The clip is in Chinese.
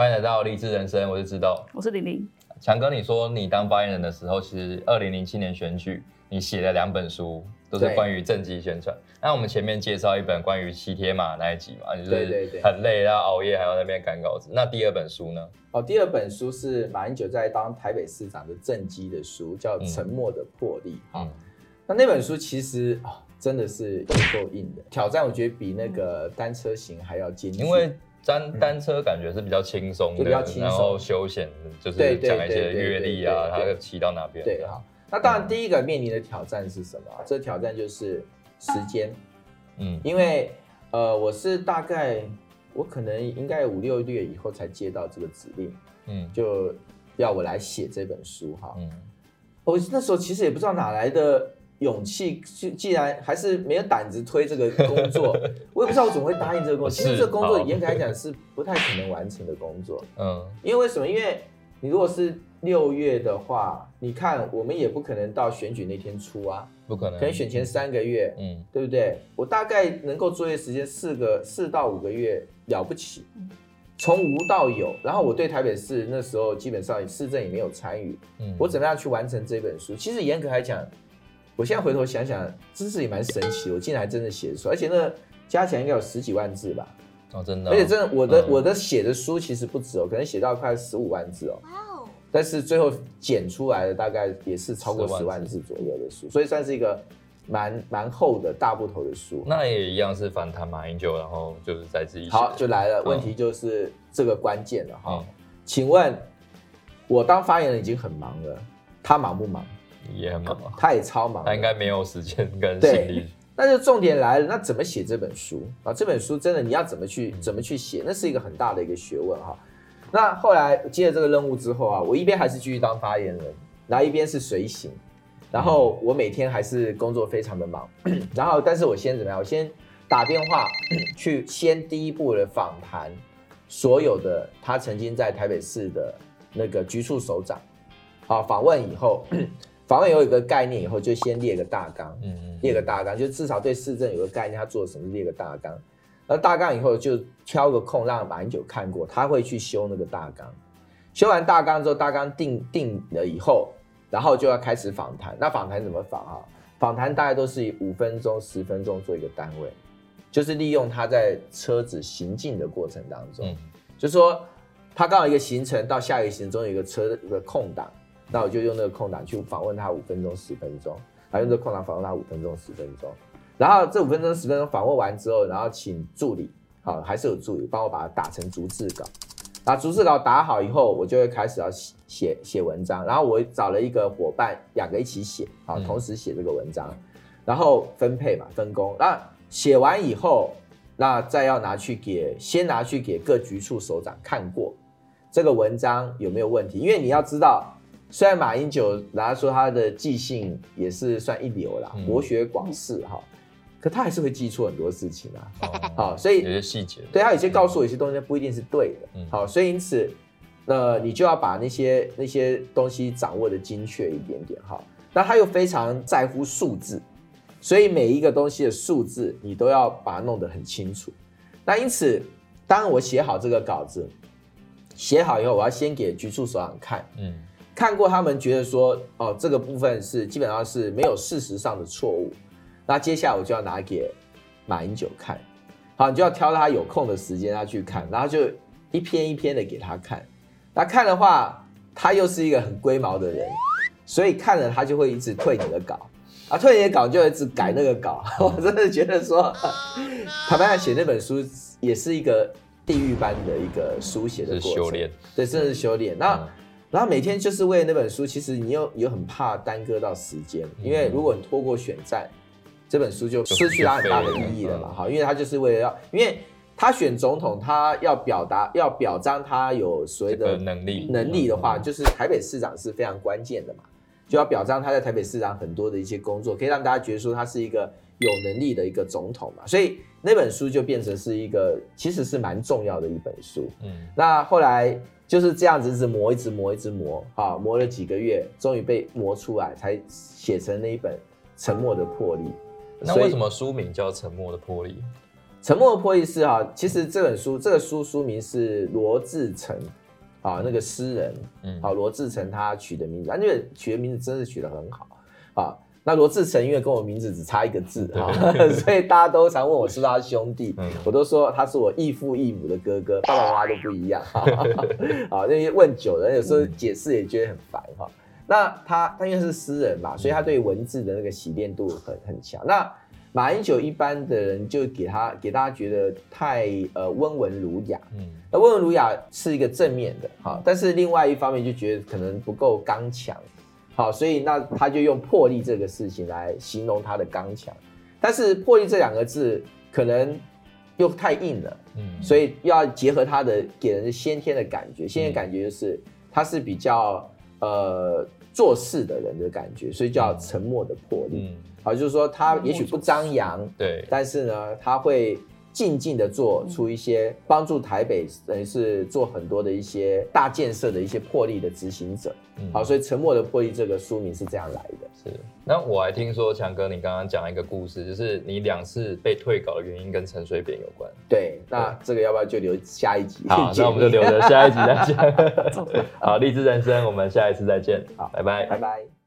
欢迎来到励志人生，我是知道，我是玲玲。强哥，你说你当发言人的时候，其实二零零七年选举，你写了两本书，都是关于政绩宣传。那我们前面介绍一本关于骑铁马那一集嘛，就是很累，然后熬夜，还要那边赶稿子。那第二本书呢？哦，第二本书是马英九在当台北市长的政绩的书，叫《沉默的魄力》。嗯，那那本书其实真的是有够硬的，挑战我觉得比那个单车型还要艰巨，因为。单单车感觉是比较轻松的，然后休闲就是讲一些阅历啊，他骑到哪边。对，好。那当然，第一个面临的挑战是什么？这挑战就是时间。嗯，因为呃，我是大概我可能应该五六月以后才接到这个指令，嗯，就要我来写这本书哈。嗯，我那时候其实也不知道哪来的。勇气，既既然还是没有胆子推这个工作，我也不知道我怎么会答应这个工作。其实这个工作严格来讲是不太可能完成的工作。嗯，因为为什么？因为你如果是六月的话，你看我们也不可能到选举那天出啊，不可能，可能选前三个月，嗯，对不对？我大概能够作业时间四个四到五个月了不起，从无到有。然后我对台北市那时候基本上市政也没有参与，嗯，我怎么样去完成这本书？其实严格来讲。我现在回头想想，知识也蛮神奇的，我竟然还真的写得出，而且那加起来应该有十几万字吧？哦，真的、哦。而且真的，我的、嗯、我的写的书其实不止哦，可能写到快十五万字哦。哇哦！但是最后剪出来的大概也是超过十万字左右的书，所以算是一个蛮蛮厚的大部头的书。那也一样是反弹马英九，然后就是在自己好就来了，问题就是这个关键了哈。嗯、请问，我当发言人已经很忙了，他忙不忙？也很忙，他也超忙，他应该没有时间跟精力。那就重点来了，那怎么写这本书啊？这本书真的你要怎么去怎么去写？那是一个很大的一个学问哈。那后来接了这个任务之后啊，我一边还是继续当发言人，然后一边是随行，然后我每天还是工作非常的忙。然后，但是我先怎么样？我先打电话 去先第一步的访谈所有的他曾经在台北市的那个局处首长，啊，访问以后。访问有一个概念以后，就先列个大纲，嗯嗯，列个大纲，就至少对市政有个概念，他做什么列个大纲。那大纲以后就挑个空让马英九看过，他会去修那个大纲。修完大纲之后，大纲定定了以后，然后就要开始访谈。那访谈怎么访啊？访谈大概都是以五分钟、十分钟做一个单位，就是利用他在车子行进的过程当中，嗯、就说他刚好一个行程到下一个行程中有一个车的空档。那我就用那个空档去访问他五分钟、十分钟，然后用这个空档访问他五分钟、十分钟。然后这五分钟、十分钟访问完之后，然后请助理，好，还是有助理帮我把它打成逐字稿。把逐字稿打好以后，我就会开始要写写文章。然后我找了一个伙伴，两个一起写，好，同时写这个文章，然后分配嘛，分工。那写完以后，那再要拿去给，先拿去给各局处首长看过这个文章有没有问题，因为你要知道。虽然马英九拿说他的记性也是算一流啦，博学广识哈，可他还是会记错很多事情啊。好，所以有些细节，对他有些告诉我一些东西不一定是对的。好，所以因此，呃，你就要把那些那些东西掌握的精确一点点哈。那他又非常在乎数字，所以每一个东西的数字你都要把它弄得很清楚。那因此，当我写好这个稿子，写好以后，我要先给局处首长看，嗯。看过他们觉得说，哦，这个部分是基本上是没有事实上的错误，那接下来我就要拿给马英九看，好，你就要挑他有空的时间他去看，然后就一篇一篇的给他看，那看的话，他又是一个很龟毛的人，所以看了他就会一直退你的稿，啊，退你的稿就一直改那个稿，我真的觉得说，坦白讲写那本书也是一个地狱般的一个书写的过程，修炼，对，真的是修炼，那。然后每天就是为了那本书，其实你又又很怕耽搁到时间，因为如果你拖过选战，这本书就失去它很大的意义了嘛。哈，因为他就是为了要，因为他选总统，他要表达要表彰他有所谓的能力能力的话，就是台北市长是非常关键的嘛，就要表彰他在台北市长很多的一些工作，可以让大家觉得说他是一个有能力的一个总统嘛。所以那本书就变成是一个其实是蛮重要的一本书。嗯，那后来。就是这样子，一直磨，一直磨，一直磨，啊，磨了几个月，终于被磨出来，才写成那一本《沉默的魄力》。那为什么书名叫《沉默的魄力》？沉默的魄力是啊，其实这本书这个书书名是罗志成啊，那个诗人，嗯，好，罗志成他取的名字，啊，因为取的名字真是取得很好啊。那罗志成因为跟我名字只差一个字哈，所以大家都常问我是不是他兄弟，我都说他是我异父异母的哥哥，爸爸妈妈都不一样啊。那些问久了，有时候解释也觉得很烦哈。那他他因为是诗人嘛，所以他对文字的那个洗练度很很强。那马英九一般的人就给他给大家觉得太呃温文儒雅，嗯，那温文儒雅是一个正面的哈，但是另外一方面就觉得可能不够刚强。好，所以那他就用魄力这个事情来形容他的刚强，但是魄力这两个字可能又太硬了，嗯，所以要结合他的给人的先天的感觉，先天感觉就是他是比较呃做事的人的感觉，所以叫沉默的魄力，嗯，好，就是说他也许不张扬，对，但是呢，他会。静静的做出一些帮助台北，等于是做很多的一些大建设的一些魄力的执行者。嗯，好，所以沉默的魄力这个书名是这样来的。是，那我还听说强哥，你刚刚讲一个故事，就是你两次被退稿的原因跟陈水扁有关。对，那这个要不要就留下一集？好，那我们就 留着下一集再见。好，励志人生，我们下一次再见。好，拜拜，拜拜。